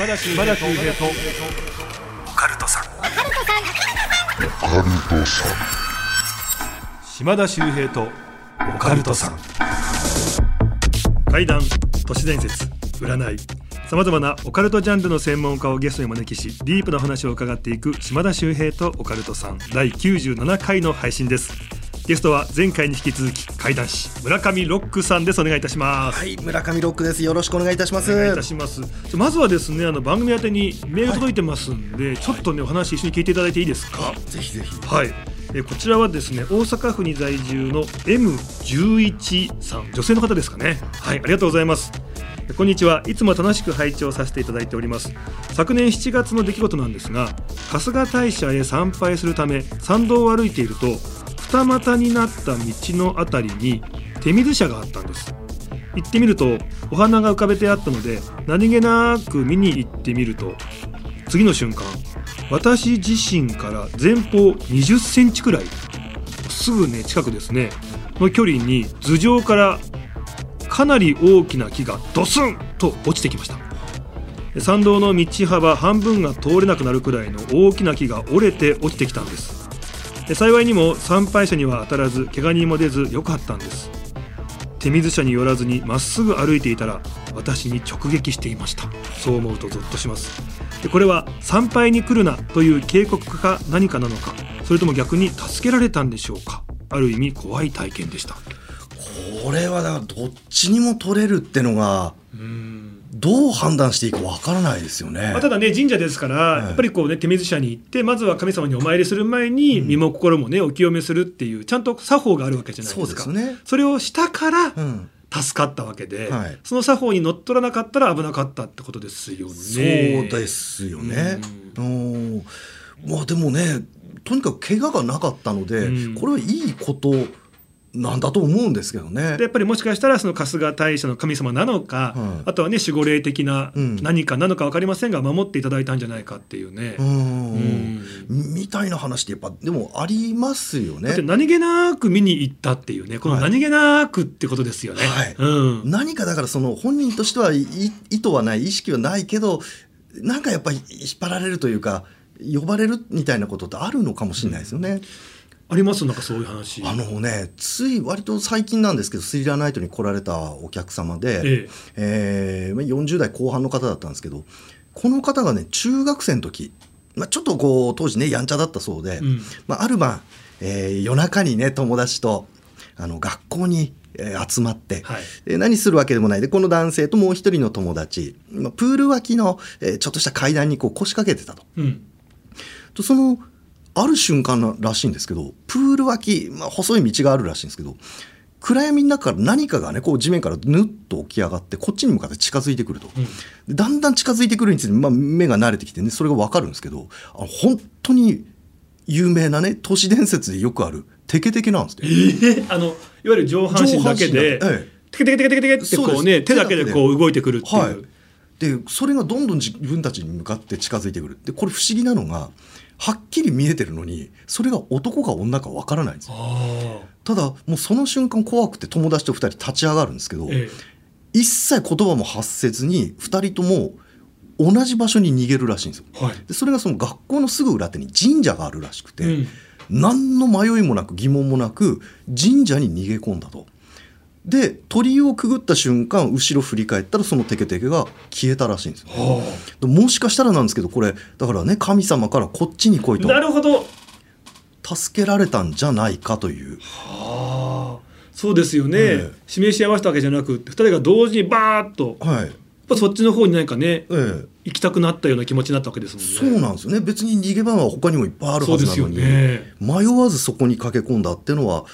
島田秀平とオカルトさん。島田秀平とオカルトさん。怪談都市伝説占い。さまざまなオカルトジャンルの専門家をゲストにお招きしディープな話を伺っていく島田秀平とオカルトさん。第97回の配信ですゲストは前回に引き続き怪談師村上ロックさんです。お願いいたします。はい、村上ロックです。よろしくお願いいたします。お願いいたします。まずはですねあの番組宛てにメール届いてますんで、ちょっとねお話一緒に聞いていただいていいですか？ぜひぜひ。はい。えこちらはですね大阪府に在住の M11 さん。女性の方ですかね。はいありがとうございます。えこんにちは。いつも楽しく拝聴させていただいております。昨年7月の出来事なんですが春日大社へ参拝するため参道を歩いていると二股になった道のあたりに手水舎があったんです。行ってみるとお花が浮かべてあったので何気なく見に行ってみると次の瞬間私自身から前方20センチくらいすぐね近くですね。の距離に頭上からかなり大きな木がドスンと落ちてきました。参道の道幅半分が通れなくなるくらいの大きな木が折れて落ちてきたんです。幸いにも参拝者には当たらず怪我人も出ずよかったんです。手水舎に寄らずにまっすぐ歩いていたら私に直撃していました。そう思うとゾッとします。でこれは参拝に来るなという警告か何かなのかそれとも逆に助けられたんでしょうかある意味怖い体験でした。これはだからどっちにも取れるってのがどう判断していいかわからないですよねまあ、。ただね神社ですから、いやっぱりこうね手水舎に行ってまずは神様にお参りする前に身も心もねお清めするっていうちゃんと作法があるわけじゃないですかそねそれをしたからうん。助かったわけで、はいその作法にのっとらなかったら危なかったってことですよね。そうですよね。うん。まあでもね、とにかく怪我がなかったので、うんこれはいいことなんだと思うんですけどねで。やっぱりもしかしたらその春日大社の神様なのか、はいあとはね守護霊的なうん何かなのか分かりませんが守っていただいたんじゃないかっていうね。うんうんみたいな話ってやっぱでもありますよね。何気なく見に行ったっていうねこのはい何気なくってことですよね。はいうん何かだからその本人としてはい意図はない意識はないけどなんかやっぱり引っ張られるというか呼ばれるみたいなことってあるのかもしれないですよね。あります？なんかそういう話。あのねつい割と最近なんですけどスリラーナイトに来られたお客様で、ええ。ーまあ40代後半の方だったんですけどこの方がね中学生の時、まあ、ちょっとこう当時ねやんちゃだったそうで、うん。まあ、ある晩、えー夜中にね友達とあの学校に、えー集まって、はい。えー何するわけでもない。でこの男性ともう一人の友達、まあ、プール脇の、えーちょっとした階段にこう腰掛けてたと。うん。とそのある瞬間ならしいんですけどプール脇、まあ、細い道があるらしいんですけど暗闇の中から何かがねこう地面からぬっと起き上がってこっちに向かって近づいてくると、うん。でだんだん近づいてくるにつれて、まあ、目が慣れてきてねそれが分かるんですけどあの本当に有名なね都市伝説でよくあるテケテケなんですえね。ーあのいわゆる上半身だけでええ。テケテケテケテケってこそうね手だけで。こう動いてくるっていう。はい、でそれがどんどん自分たちに向かって近づいてくる。でこれ不思議なのがはっきり見えてるのにそれが男か女か分からないんですよ。あただもうその瞬間怖くて友達と2人立ち上がるんですけど、あえ。一切言葉も発せずに2人とも同じ場所に逃げるらしいんですよ。えはい。でそれがその学校のすぐ裏手に神社があるらしくて、うん。何の迷いもなく疑問もなく神社に逃げ込んだと。で鳥居をくぐった瞬間後ろ振り返ったらそのテケテケが消えたらしいんですよ。はでもしかしたらなんですけどこれだからね神様からこっちに来いあ、となるほど。助けられたんじゃないかという。はあ、そうですよね。ええ示し合わせたわけじゃなく二人が同時にバーッと、やっはいぱそっちの方に何かね、ええ、行きたくなったような気持ちになったわけですもんね。そうなんですよね別に逃げ場は他にもいっぱいあるそうですよはずなのに、ね。迷わずそこに駆け込んだっていうのは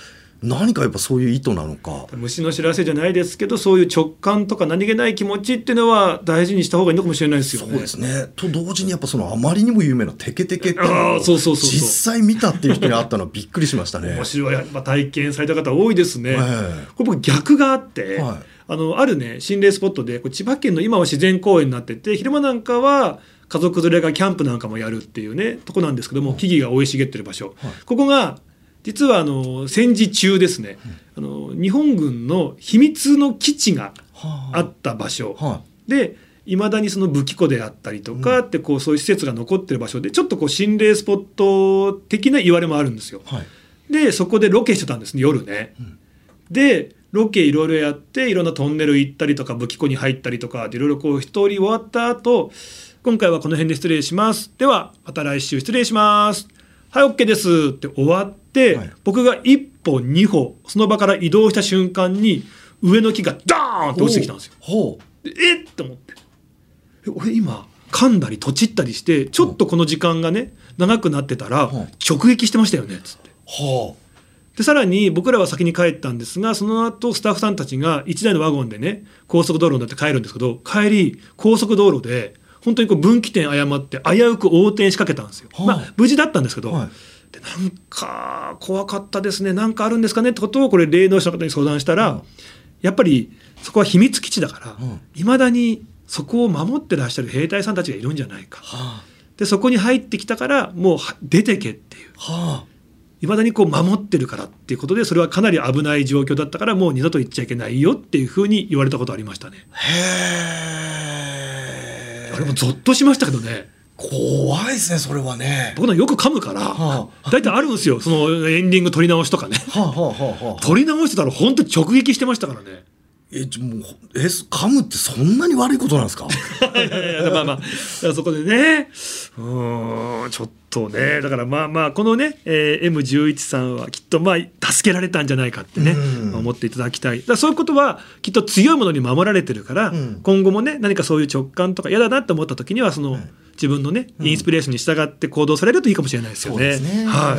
何かやっぱそういう意図なのか。虫の知らせじゃないですけど、そういう直感とか何気ない気持ちっていうのは大事にした方がいいのかもしれないですよね。そうですねと同時にやっぱそのあまりにも有名なテケテケって実際見たっていう人に会ったのはびっくりしましたね。面白い、やっぱ体験された方多いですね。えこれ僕逆があって、はいあのあるね心霊スポットでこれ千葉県の今は自然公園になってて昼間なんかは家族連れがキャンプなんかもやるっていうねとこなんですけども木々が生い茂ってる場所、ここが実はあの戦時中ですね、あの日本軍の秘密の基地がはあ。った場所、はでいまだにその武器庫であったりとかってこうそういう施設が残ってる場所でちょっとこう心霊スポット的な言われもあるんですよ。はい。でそこでロケしてたんですね夜ね。ん。でロケいろいろやっていろんなトンネル行ったりとか武器庫に入ったりとかでいろいろこう一通り終わった後今回はこの辺で失礼します。ではまた来週失礼しますはい OK ですって終わって、はい。僕が一歩二歩その場から移動した瞬間に上の木がダーンって落ちてきたんですよ。えっ？と思って。え俺今噛んだりとちったりしてちょっとこの時間がね長くなってたらうん。直撃してましたよねっつって。う。はでさらに僕らは先に帰ったんですがその後スタッフさんたちが1台のワゴンでね高速道路に乗って帰るんですけど帰り高速道路で本当にこう分岐点誤って危うく横転しかけたんですよ。はあまあ無事だったんですけど、はいでなんか怖かったですねなんかあるんですかねってことをこれ霊能者の方に相談したら、うんやっぱりそこは秘密基地だからうんいま、未だにそこを守ってらっしゃる兵隊さんたちがいるんじゃないか。はでそこに入ってきたからもうは出てけっていう。あはいまだにこう守ってるからっていうことでそれはかなり危ない状況だったからもう二度と行っちゃいけないよっていうふうに言われたことありましたね。へえあれもゾッとしましたけどね。怖いですねそれはね。僕なんかよく噛むからは大体あるんですよ。そのエンディング撮り直しとかね。はあはあはあはあ。撮り直してたら本当に直撃してましたからね。えもうえ噛むってそんなに悪いことなんですか？いやいやまあまあ。そこでね。うーんちょっとね。だからまあまあこのね、えー M11 さんはきっとまあ助けられたんじゃないかってね、うん。思っていただきたい。だそういうことはきっと強いものに守られてるから、うん。今後もね何かそういう直感とか嫌だなって思った時にはその、自分のねインスピレーションに従って行動されるといいかもしれないですよね。そうですね。は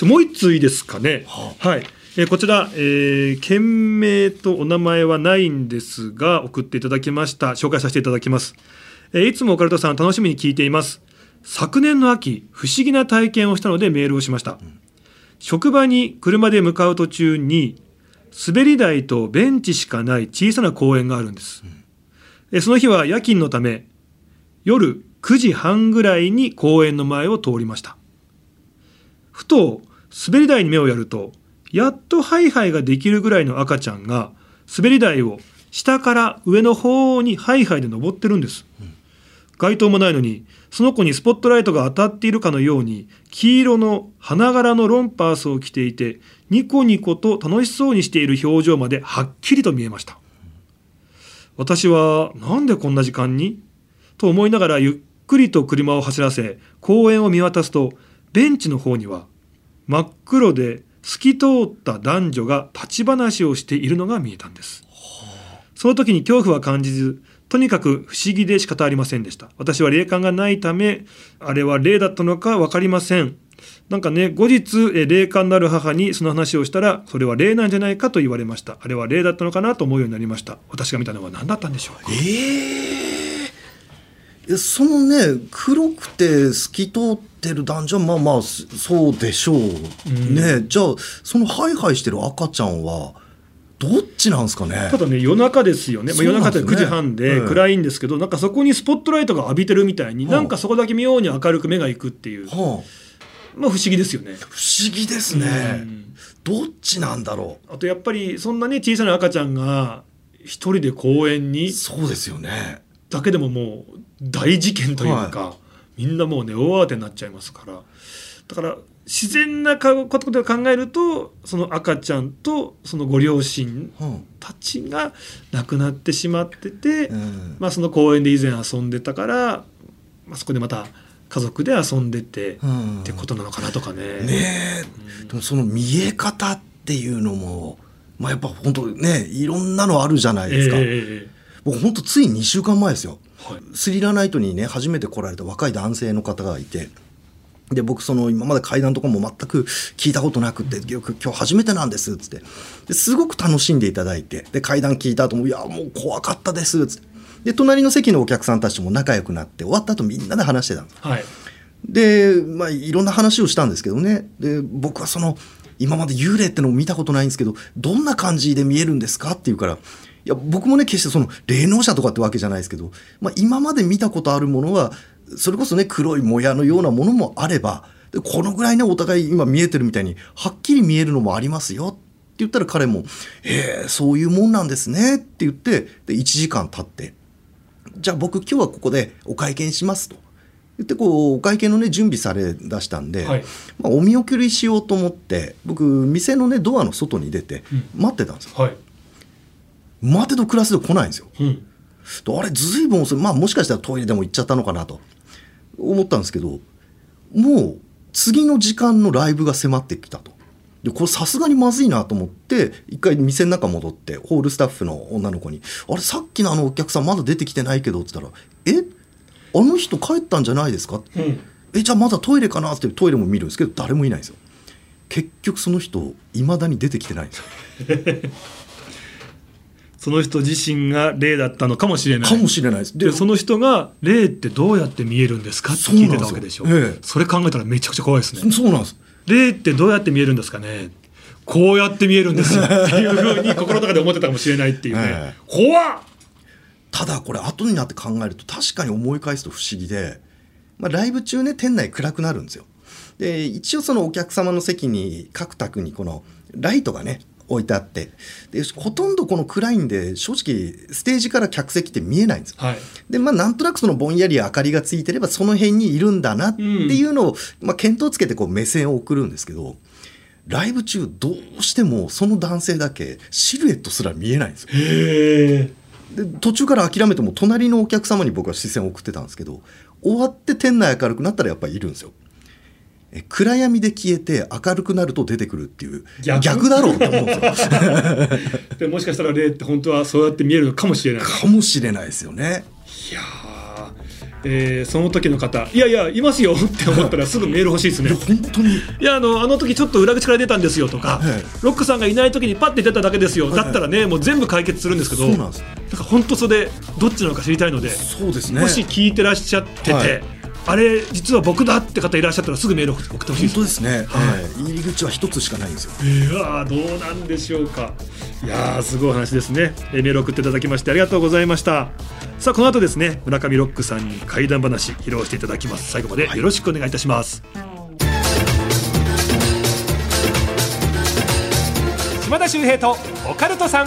い、もう一通いいですかね。ははい、えーこちら、えー件名とお名前はないんですが送っていただきました。紹介させていただきます、えーいつもオカルトさん楽しみに聞いています。昨年の秋不思議な体験をしたのでメールをしました、職場に車で向かう途中に滑り台とベンチしかない小さな公園があるんです、えーその日は夜勤のため夜9時半ぐらいに公園の前を通りました。ふと滑り台に目をやるとやっとハイハイができるぐらいの赤ちゃんが滑り台を下から上の方にハイハイで登ってるんです、街灯もないのにその子にスポットライトが当たっているかのように黄色の花柄のロンパースを着ていてニコニコと楽しそうにしている表情まではっきりと見えました。私はなんでこんな時間に？と思いながらゆっくりと車を走らせ公園を見渡すとベンチの方には真っ黒で透き通った男女が立ち話をしているのが見えたんです。その時に恐怖は感じずとにかく不思議で仕方ありませんでした。私は霊感がないためあれは霊だったのか分かりません。なんかね後日霊感のある母にその話をしたらそれは霊なんじゃないかと言われました。あれは霊だったのかなと思うようになりました。私が見たのは何だったんでしょうか。ええそのね黒くて透き通ってる男女はまあまあそそうでしょう、ね。じゃあそのハイハイしてる赤ちゃんはどっちなんですかね？ただね夜中ですよね、まあ、夜中でなんですよね。9時半でうん。暗いんですけど、なんかそこにスポットライトが浴びてるみたいに、はあ。なんかそこだけ妙に明るく目がいくっていう、はまあ、不思議ですよね。あ、不思議ですね、うん。どっちなんだろあとやっぱりそんなね小さな赤ちゃんが一人で公園にうそうですよねだけでももう大事件というか、みんなもうね大慌てになっちゃいますから。だから自然なことで考えるとその赤ちゃんとそのご両親うんたちが亡くなってしまってて、うんまあ、その公園で以前遊んでたから、まあ、そこでまた家族で遊んでて、うん。ってことなのかなとかね。ねえ、でもその見え方っていうのも、まあ、やっぱ本当ねいろんなのあるじゃないですか、ええええ僕本当つい2週間前ですよ。はい。スリラーナイトにね初めて来られた若い男性の方がいて。で僕その今まで階段とかも全く聞いたことなくて今日今日初めてなんですっつって。ですごく楽しんでいただいて。で階段聞いた後も「いやもう怖かったです」っつって。で隣の席のお客さんたちとも仲良くなって終わった後みんなで話してたんですはい。で、まあ、いろんな話をしたんですけどね。で僕はその今まで幽霊ってのを見たことないんですけどどんな感じで見えるんですか？って言うからいや僕もね決してその霊能者とかってわけじゃないですけど、まあ、今まで見たことあるものはそれこそね黒いもやのようなものもあればでこのぐらいねお互い今見えてるみたいにはっきり見えるのもありますよって言ったら彼も「へえそういうもんなんですね」って言ってで1時間経ってじゃあ僕今日はここでお会計しますと。言ってこうお会計のね準備されだしたんで、はい。まあ、お見送りしようと思って僕店のねドアの外に出てうん。待ってたんですよ、はい待てど暮らせど来ないんですよ。うん。であれずいぶん遅い。まあもしかしたらトイレでも行っちゃったのかなと。思ったんですけどもう次の時間のライブが迫ってきたと。でこれさすがにまずいなと思って一回店の中戻ってホールスタッフの女の子に「あれさっきのあのお客さんまだ出てきてないけど」って言ったら「え？あの人帰ったんじゃないですか?」うん。えじゃあまだトイレかな？ってトイレも見るんですけど誰もいないんですよ。結局その人いまだに出てきてないんですよ その人自身が霊だったのかもしれない。かもしれないです。でその人が霊ってどうやって見えるんですか？って聞いてたわけでしょ。そええ。それ考えたらめちゃくちゃ怖いですね。そうなんです。霊ってどうやって見えるんですかね？こうやって見えるんですよ。っていうふうに心の中で思ってたかもしれないっていうね、え怖っ！ただこれ後になって考えると確かに思い返すと不思議で、まあ、ライブ中ね店内暗くなるんですよ。で一応そのお客様の席に各卓にこのライトがね置いてあって。でほとんどこの暗いんで正直ステージから客席って見えないんですよ。はい。でまあなんとなくそのぼんやり明かりがついてればその辺にいるんだなっていうのを、まあ、見当つけてこう目線を送るんですけどライブ中どうしてもその男性だけシルエットすら見えないんですよ。で途中から諦めても隣のお客様に僕は視線を送ってたんですけど終わって店内明るくなったらやっぱりいるんですよ。え暗闇で消えて明るくなると出てくるっていう逆？だろうって思うんですよ。でもしかしたら霊って本当はそうやって見えるのかもしれない。かもしれないですよね。いやーえーその時の方いやいやいますよって思ったらすぐメール欲しいですね。い や本当に。いやあのあの時ちょっと裏口から出たんですよとか、はい。ロックさんがいない時にパッて出ただけですよ、だったらねもう全部解決するんですけどそうなんです。なんか本当それどっちなのか知りたいので、そうですね。もし聞いてらっしゃってて、はいあれ実は僕だって方いらっしゃったらすぐメール送ってほしいです。本当ですね。はい。はい。入り口は一つしかないんですよ。いやーどうなんでしょうか。いやーすごい話ですね。えーメール送っていただきましてありがとうございました。さあこの後ですね村上ロックさんに怪談話披露していただきます。最後までよろしくお願いいたします、島田秀平とオカルトさん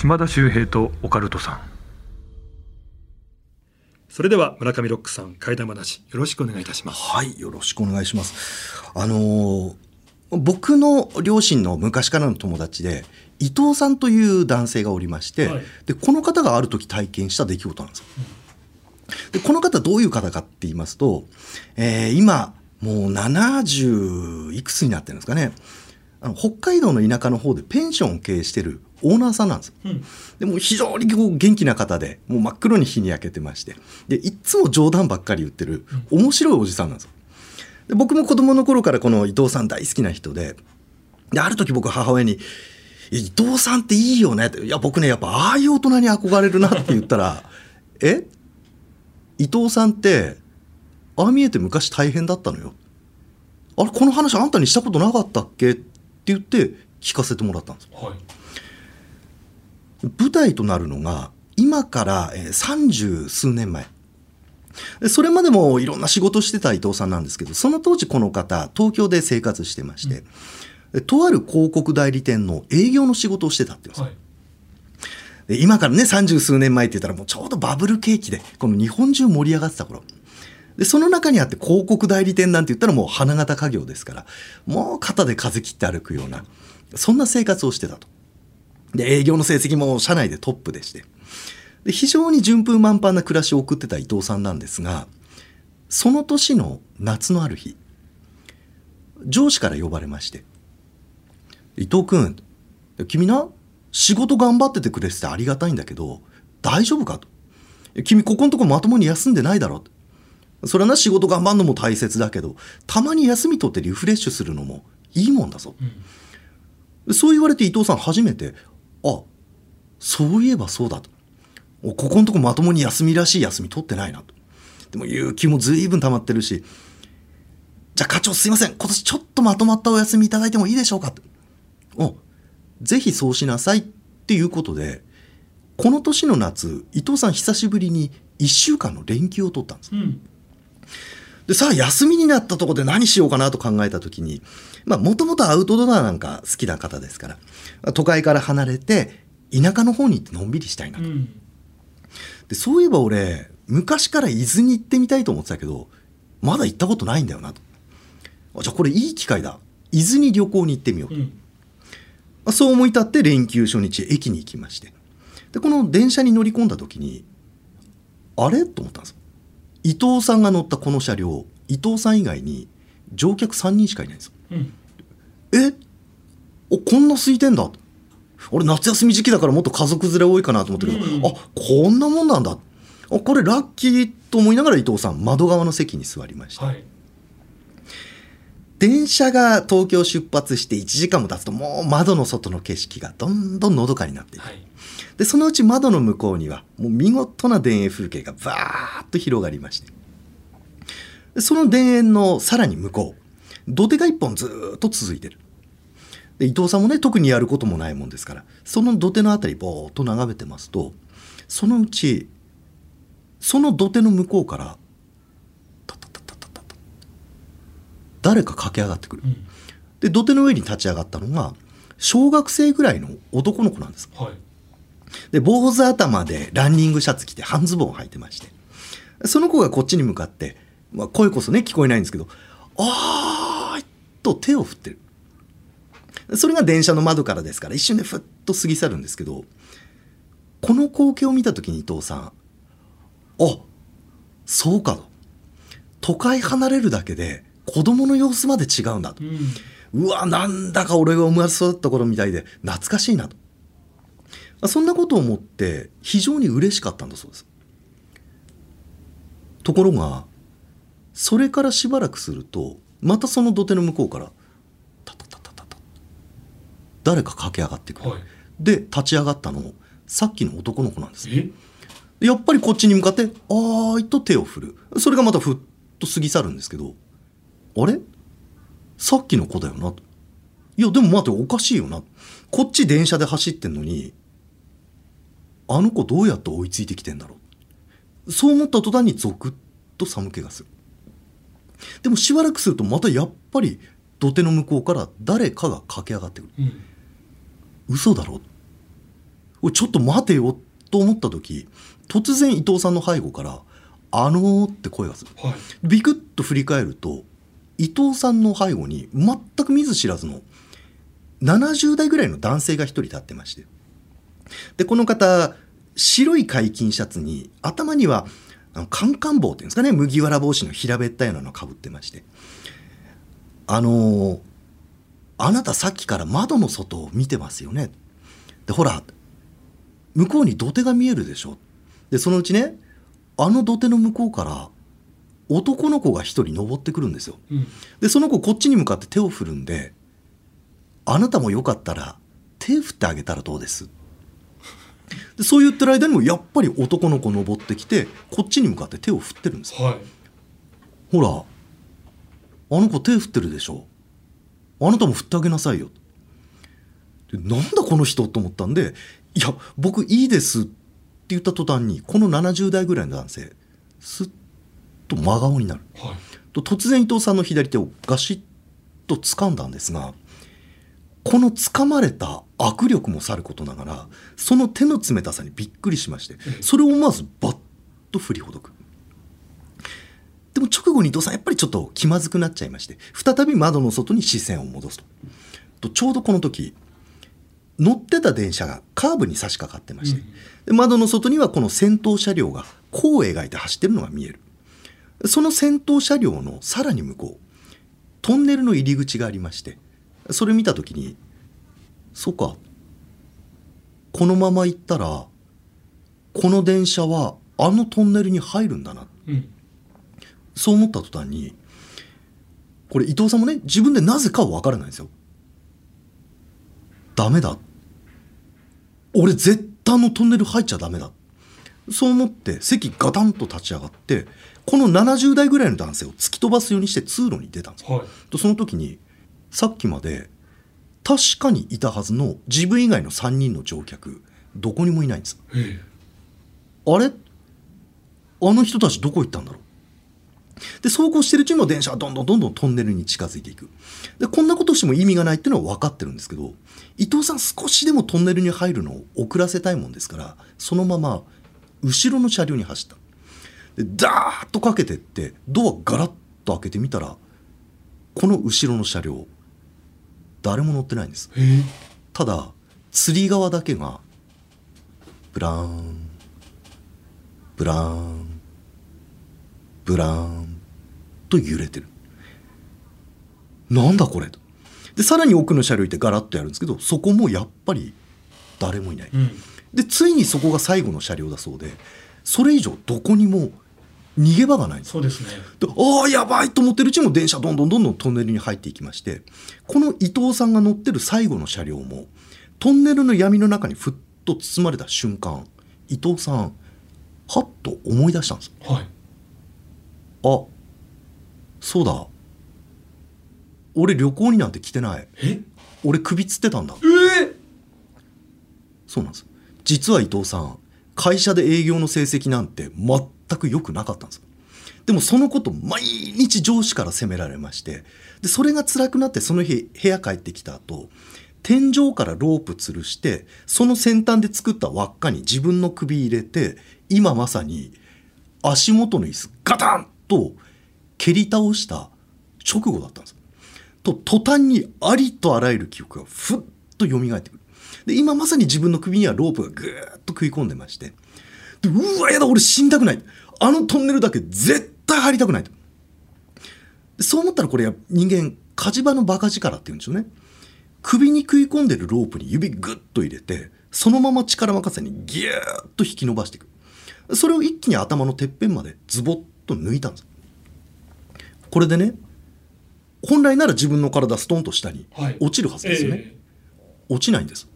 島田秀平とオカルトさんそれでは村上ロックさん怪談話よろしくお願いいたしますはい、よろしくお願いします。あのー僕の両親の昔からの友達で伊藤さんという男性がおりまして、はいでこの方がある時体験した出来事なんですよ。でこの方どういう方かって言いますと、えー今もう70いくつになってるんですかねあの北海道の田舎の方でペンションを経営してるオーナーさんなんですよ。うん。でもう非常にこう元気な方でもう真っ黒に日に焼けてまして。でいっつも冗談ばっかり言ってる面白いおじさんなんですよ。で僕も子供の頃からこの伊藤さん大好きな人でである時僕母親に「伊藤さんっていいよね」って「いや僕ねやっぱああいう大人に憧れるな」って言ったら「え？伊藤さんってああ見えて昔大変だったのよ」「あれこの話あんたにしたことなかったっけ?」って言って聞かせてもらったんですよ。はい舞台となるのが今からえー三十数年前。でそれまでもいろんな仕事してた伊藤さんなんですけどその当時この方東京で生活してまして、でとある広告代理店の営業の仕事をしてたって言うんですよはい。で今からね三十数年前って言ったらもうちょうどバブル景気でこの日本中盛り上がってた頃。でその中にあって広告代理店なんて言ったらもう花形家業ですからもう肩で風切って歩くようなそんな生活をしてたとで営業の成績も社内でトップでしてで非常に順風満帆な暮らしを送ってた伊藤さんなんですがその年の夏のある日上司から呼ばれまして「伊藤君君な仕事頑張っててくれててありがたいんだけど大丈夫か?」と「君ここのとこまともに休んでないだろ」とそれはな仕事頑張るのも大切だけどたまに休み取ってリフレッシュするのもいいもんだぞ。そう言われて伊藤さん初めてあそういえばそうだと。ここのとこまともに休みらしい休み取ってないなと。でも有給も随分溜まってるし。じゃあ課長すいません。今年ちょっとまとまったお休みいただいてもいいでしょうかと。おぜひそうしなさいっていうことでこの年の夏伊藤さん久しぶりに1週間の連休を取ったんです、うん。でさあ休みになったところで何しようかなと考えた時にまあもともとアウトドアなんか好きな方ですから都会から離れて田舎の方に行ってのんびりしたいなと、うん。でそういえば俺昔から伊豆に行ってみたいと思ってたけどまだ行ったことないんだよなと。あじゃあこれいい機会だ。伊豆に旅行に行ってみようと、うん。まあそう思い立って連休初日駅に行きまして。でこの電車に乗り込んだ時にあれ？と思ったんですよ伊藤さんが乗ったこの車両伊藤さん以外に乗客3人しかいないんですよ。うん。え？おこんな空いてんだ。俺夏休み時期だからもっと家族連れ多いかなと思ったけど、うんあこんなもんなんだ。あこれラッキーと思いながら伊藤さん窓側の席に座りました、はい。電車が東京出発して1時間も経つともう窓の外の景色がどんどんのどかになっていく、はいでそのうち窓の向こうにはもう見事な田園風景がバーッと広がりまして。でその田園のさらに向こう土手が一本ずーっと続いてる。で伊藤さんもね特にやることもないもんですからその土手のあたりぼーっと眺めてますとそのうちその土手の向こうからタタタタタタタ誰か駆け上がってくる。うん。で土手の上に立ち上がったのが小学生ぐらいの男の子なんです。はいで坊主頭でランニングシャツ着て半ズボンを履いてまして。その子がこっちに向かって、まあ、声こそね聞こえないんですけど「あーい!」と手を振ってる。それが電車の窓からですから一瞬でふっと過ぎ去るんですけどこの光景を見た時に伊藤さん「あそうか」と。都会離れるだけで子供の様子まで違うんだと。うん。うわなんだか俺が生まれ育った頃みたいで懐かしいなと。まあそんなことを思って非常に嬉しかったんだそうです。ところがそれからしばらくするとまたその土手の向こうからタタタタタタ誰か駆け上がってくる、はい。で立ち上がったのさっきの男の子なんです。やっぱりこっちに向かって「あーい」と手を振る。それがまたふっと過ぎ去るんですけどあれ？さっきの子だよな。といやでも待ておかしいよな。こっち電車で走ってんのにあの子どうやって追いついてきてんだろう？そう思った途端にゾクッと寒気がする。でもしばらくするとまたやっぱり土手の向こうから誰かが駆け上がってくる。うん。嘘だろ？おいちょっと待てよ。と思った時突然伊藤さんの背後から「あのー」って声がする。はい。ビクッと振り返ると伊藤さんの背後に全く見ず知らずの70代ぐらいの男性が一人立ってましてでこの方白い解禁シャツに頭にはあのカンカン帽っていうんですかね麦わら帽子の平べったいようなのをかぶってまして。あのーあなたさっきから窓の外を見てますよね。でほら向こうに土手が見えるでしょ。でそのうちねあの土手の向こうから男の子が一人登ってくるんですよ。うん。でその子こっちに向かって手を振るんであなたもよかったら手振ってあげたらどうです？でそう言ってる間にもやっぱり男の子登ってきてこっちに向かって手を振ってるんですよ。はい。ほらあの子手振ってるでしょ。あなたも振ってあげなさいよ。でなんだこの人と思ったんで「いや僕いいです」って言った途端にこの70代ぐらいの男性すっと真顔になる。はい。と突然伊藤さんの左手をガシッと掴んだんですがこの掴まれた握力もさることながらその手の冷たさにびっくりしましてそれを思わずバッと振りほどく。でも直後に伊藤さんやっぱりちょっと気まずくなっちゃいまして再び窓の外に視線を戻すと。とちょうどこの時乗ってた電車がカーブに差し掛かってまして、で窓の外にはこの先頭車両が弧を描いて走ってるのが見える。その先頭車両のさらに向こうトンネルの入り口がありましてそれ見た時にそうか。このまま行ったらこの電車はあのトンネルに入るんだな。うん。そう思った途端にこれ伊藤さんもね自分でなぜかは分からないんですよ。ダメだ。俺絶対のトンネル入っちゃダメだ。そう思って席ガタンと立ち上がってこの70代ぐらいの男性を突き飛ばすようにして通路に出たんですよ。はい。とその時にさっきまで確かにいたはずの自分以外の3人の乗客どこにもいないんです。えあれ？あの人たちどこ行ったんだろう？で走行してるうちにも電車はどんどんどんどんトンネルに近づいていく。でこんなことしても意味がないっていうのは分かってるんですけど伊藤さん少しでもトンネルに入るのを遅らせたいもんですからそのまま後ろの車両に走った。でダーッとかけてってドアガラッと開けてみたらこの後ろの車両誰も乗ってないんです。ええただつり革だけがブラーンブラーンブラーンと揺れてる。なんだこれと。でさらに奥の車両行ってガラッとやるんですけどそこもやっぱり誰もいない、うん。でついにそこが最後の車両だそうでそれ以上どこにも逃げ場がない。そうですね。でああやばいと思ってるうちも電車どんどんどんどんトンネルに入っていきましてこの伊藤さんが乗ってる最後の車両もトンネルの闇の中にふっと包まれた瞬間伊藤さんはっと思い出したんですはい。あそうだ。俺旅行になんて来てない。え？俺首つってたんだ。ええそうなんです。実は伊藤さん会社で営業の成績なんて全全く良くなかったんですよ。でもそのこと毎日上司から責められましてでそれが辛くなってその日部屋帰ってきた後天井からロープ吊るしてその先端で作った輪っかに自分の首入れて今まさに足元の椅子ガタンと蹴り倒した直後だったんですと途端にありとあらゆる記憶がふっと蘇ってくる。で今まさに自分の首にはロープがぐーっと食い込んでましてでうわやだ俺死にたくない。あのトンネルだけ絶対入りたくない。とでそう思ったらこれ人間火事場のバカ力って言うんでしょうね。首に食い込んでるロープに指グッと入れてそのまま力任せにギューッと引き伸ばしていく。それを一気に頭のてっぺんまでズボッと抜いたんです。これでね本来なら自分の体ストンと下にはい。落ちるはずですよね、え。落ちないんです。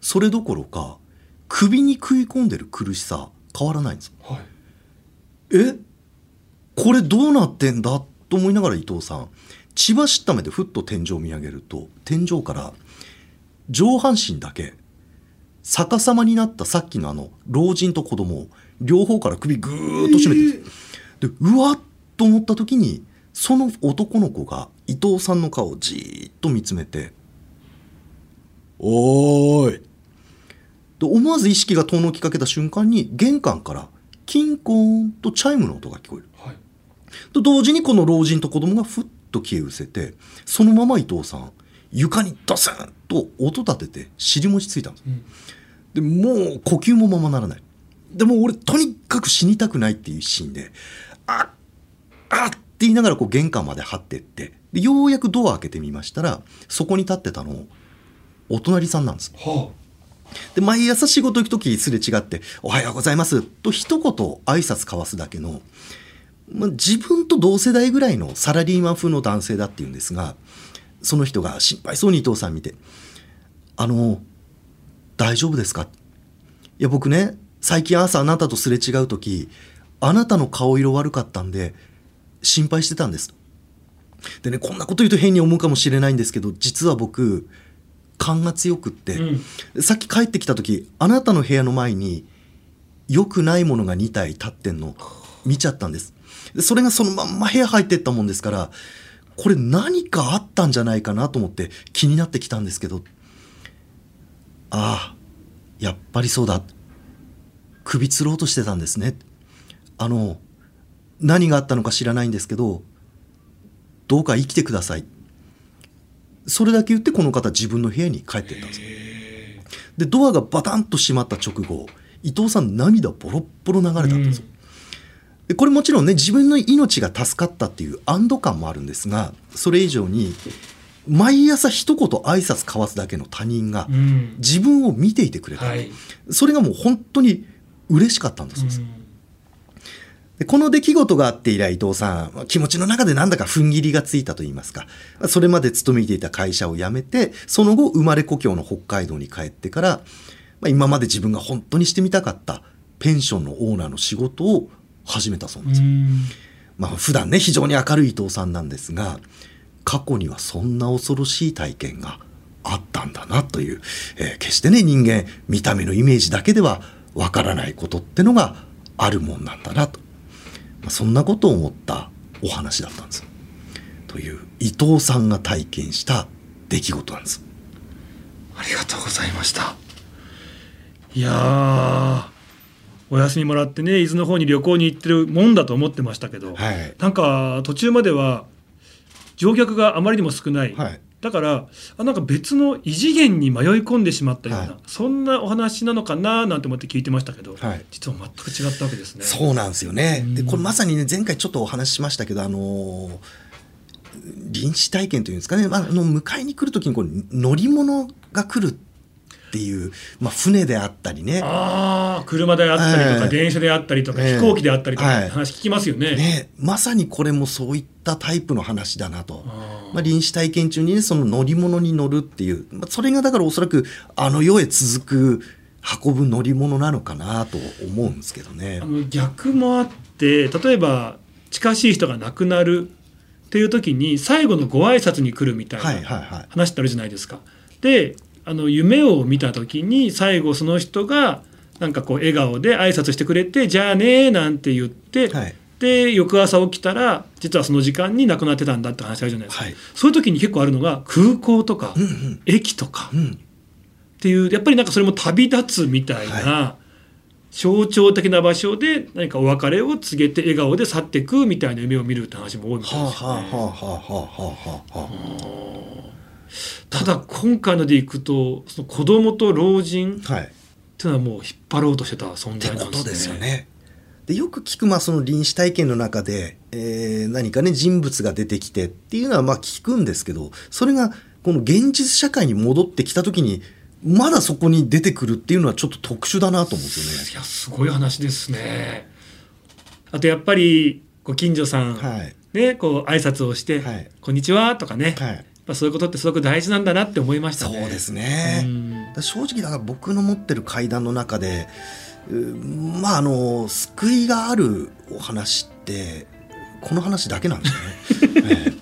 それどころか首に食い込んでる苦しさ変わらないんですえはい。え？これどうなってんだと思いながら伊藤さん。血走った目でふっと天井を見上げると天井から上半身だけ逆さまになったさっきのあの老人と子供を両方から首ぐーっと締めてるんです。でうわっと思った時にその男の子が伊藤さんの顔をじーっと見つめて「おーい」で思わず意識が遠のきかけた瞬間に玄関からキンコーンとチャイムの音が聞こえる。はい。と同時にこの老人と子供がふっと消え失せてそのまま伊藤さん床にドスンと音立てて尻餅ついたんです。うん。でもう呼吸もままならない。でもう俺とにかく死にたくないっていう一心で「あっあっ」って言いながらこう玄関まで張ってってでようやくドア開けてみましたらそこに立ってたのお隣さんなんです。はで毎朝仕事行く時すれ違って「おはようございます」と一言挨拶交わすだけの、まあ、自分と同世代ぐらいのサラリーマン風の男性だっていうんですがその人が心配そうに伊藤さん見て「あの大丈夫ですか?」いや僕ね最近朝あなたとすれ違う時あなたの顔色悪かったんで心配してたんですでねこんなこと言うと変に思うかもしれないんですけど実は僕勘が強くって、うん。さっき帰ってきた時あなたの部屋の前に良くないものが2体立ってんの見ちゃったんです。でそれがそのまんま部屋入ってったもんですからこれ何かあったんじゃないかなと思って気になってきたんですけどああやっぱりそうだ。首つろうとしてたんですね。あの何があったのか知らないんですけどどうか生きてくださいそれだけ言ってこの方自分の部屋に帰ってったんですでドアがバタンと閉まった直後伊藤さん涙ボロッボロ流れたんですよ、でこれもちろんね自分の命が助かったっていう安堵感もあるんですがそれ以上に毎朝一言挨拶交わすだけの他人がうん。自分を見ていてくれた、はい。それがもう本当に嬉しかったんだそうです、うん。でこの出来事があって以来伊藤さん、気持ちの中でなんだか踏ん切りがついたと言いますか、それまで勤めていた会社を辞めて、その後生まれ故郷の北海道に帰ってから、まあ、今まで自分が本当にしてみたかったペンションのオーナーの仕事を始めたそうなんですよ。まあ普段ね、非常に明るい伊藤さんなんですが、過去にはそんな恐ろしい体験があったんだなという、えー決してね、人間、見た目のイメージだけではわからないことってのがあるもんなんだなと。まあ、そんなことを思ったお話だったんです。という伊藤さんが体験した出来事なんです。ありがとうございましたいやーお休みもらってね伊豆の方に旅行に行ってるもんだと思ってましたけど、はい。なんか途中までは乗客があまりにも少ない、はい。だからあなんか別の異次元に迷い込んでしまったような、はいそんなお話なのかななんて思って聞いてましたけど、はい実は全く違ったわけですね。そうなんですよね。で、うんこれまさにね、前回ちょっとお話ししましたけど、あのー臨死体験というんですかね、まあ、あの迎えに来るときにこう乗り物が来るっていう、まあ、船であったりね、ああ車であったりとか、ええ電車であったりとか、ええ飛行機であったりとか、はい話聞きますよね。ね、まさにこれもそういったタイプの話だなと。まあ、臨死体験中にね、その乗り物に乗るっていう、まあ、それがだからおそらくあの世へ続く運ぶ乗り物なのかなと思うんですけどねあ。の逆もあって例えば近しい人が亡くなるっていう時に最後のご挨拶に来るみたいはいなはいはい。話ってあるじゃないですか。であの夢を見た時に最後その人がなんかこう笑顔で挨拶してくれて「じゃあね」なんて言って、はいで翌朝起きたら実はその時間に亡くなってたんだって話あるじゃないですか。はいそういう時に結構あるのが空港とか、うんうん駅とかうん。っていうやっぱりなんかそれも旅立つみたいな、は象徴的な場所で何かお別れを告げて笑顔で去っていくみたいな夢を見るって話も多いみたいはあですよね。はあはあはあはあはあはあ。ただ今回のでいくとその子供と老人っはい。ていうのはもう引っ張ろうとしてた存在なんですね。ことですよね。でよく聞くまあその臨死体験の中で、えー何かね人物が出てきてっていうのはまあ聞くんですけどそれがこの現実社会に戻ってきた時にまだそこに出てくるっていうのはちょっと特殊だなと思うんですいやすごい話ですね。あとやっぱりご近所さん、よね。はい。ねこう挨拶をして、はいこんにちはとかね、はい。ぱそういうことってすごく大事なんだなって思いましたね。そうですね。うん正直だから僕の持ってる階段の中でうまああの救いがあるお話ってこの話だけなんですよね。ええ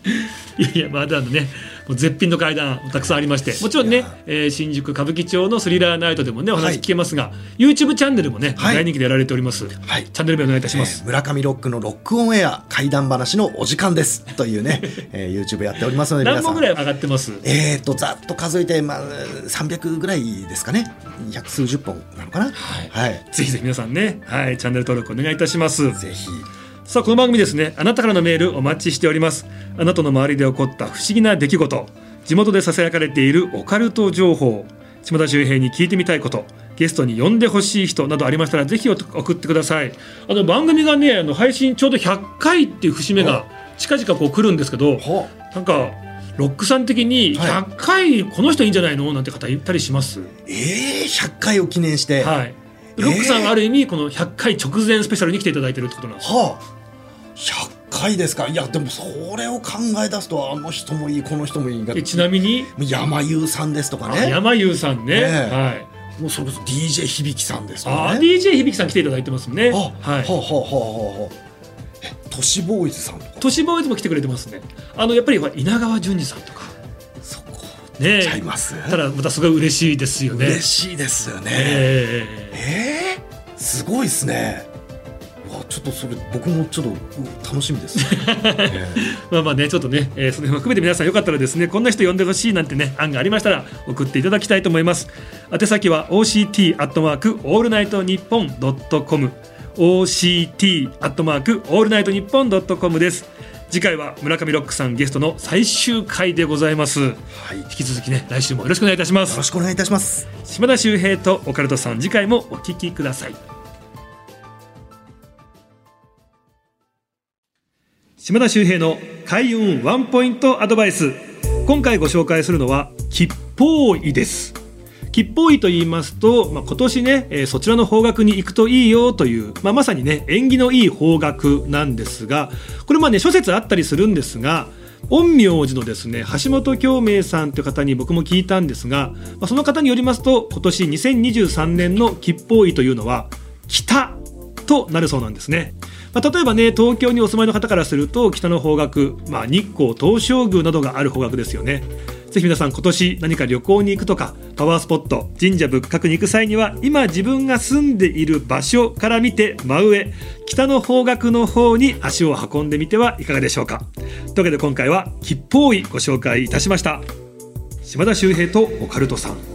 いやいやまだねもう絶品の階段たくさんありましてもちろんねえー新宿歌舞伎町のスリラーナイトでもねおはい。話聞けますが、YouTube チャンネルもね、はい。大人気でやられております、はい。チャンネル名お願いいたします、えー村上ロックのロックオンエア怪談話のお時間です。というね、えー YouTube やっておりますので皆さん。何本ぐらい上がってます？えー、とざっと数えて、まあ、300ぐらいですかね百数十本なのかな？はい。はい、ぜひぜひ皆さんね、はい、チャンネル登録お願いいたします。ぜひさあこの番組ですね。あなたからのメールお待ちしております。あなたの周りで起こった不思議な出来事。地元でささやかれているオカルト情報。島田秀平に聞いてみたいこと。ゲストに呼んでほしい人などありましたらぜひ送ってください。あの番組がねあの配信ちょうど100回っていう節目が近々こう来るんですけどほなんかロックさん的にはい。100回この人いいんじゃないの？なんて方いたりします、えー、100回を記念して、ははいロックさんはある意味この100回直前スペシャルに来ていただいてるってことなんですあ100回ですか？いやでもそれを考え出すとあの人もいいこの人もいいがえちなみに？山優さんですとかあね山優さんね、ええ。はい。もうそれこそ DJ 響さんですとあーかね DJ 響さん来ていただいてますね。あはい。はあはあはあはあえ都市ボーイズさんとか？都市ボーイズも来てくれてますね。あのやっぱり稲川淳二さんとか。そこねちゃいます？ただまたすごい嬉しいですよね。嬉しいですよね。ええ。えー、すごいですねちょっとそれ僕もちょっとう楽しみです、えまあまあねちょっとね、えーその辺も含めて皆さんよかったらですねこんな人呼んでほしいなんてね案がありましたら送っていただきたいと思います。宛先は OCT アットマークオールナイトニッポンドットコム。OCT アットマークオールナイトニッポンドットコムです。次回は村上ロックさんゲストの最終回でございます。はい、引き続きね来週もよろしくお願いいたします。よろしくお願いいたします。島田秀平とオカルトさん次回もお聞きください島田秀平の開運ワンポイントアドバイス今回ご紹介するのは吉報医です吉報位と言いますと、まあ、今年ね、えー、そちらの方角に行くといいよという、まあ、まさにね縁起のいい方角なんですがこれまあね諸説あったりするんですが陰陽師のですね橋本京明さんという方に僕も聞いたんですが、まあ、その方によりますと今年2023年の吉報位というのは北となるそうなんですね。まあ、例えばね東京にお住まいの方からすると北の方角、まあ、日光東照宮などがある方角ですよね。ぜひ皆さん今年何か旅行に行くとかパワースポット神社仏閣に行く際には今自分が住んでいる場所から見て真上北の方角の方に足を運んでみてはいかがでしょうか。というわけで今回は吉報位ご紹介いたしました。島田秀平とオカルトさん。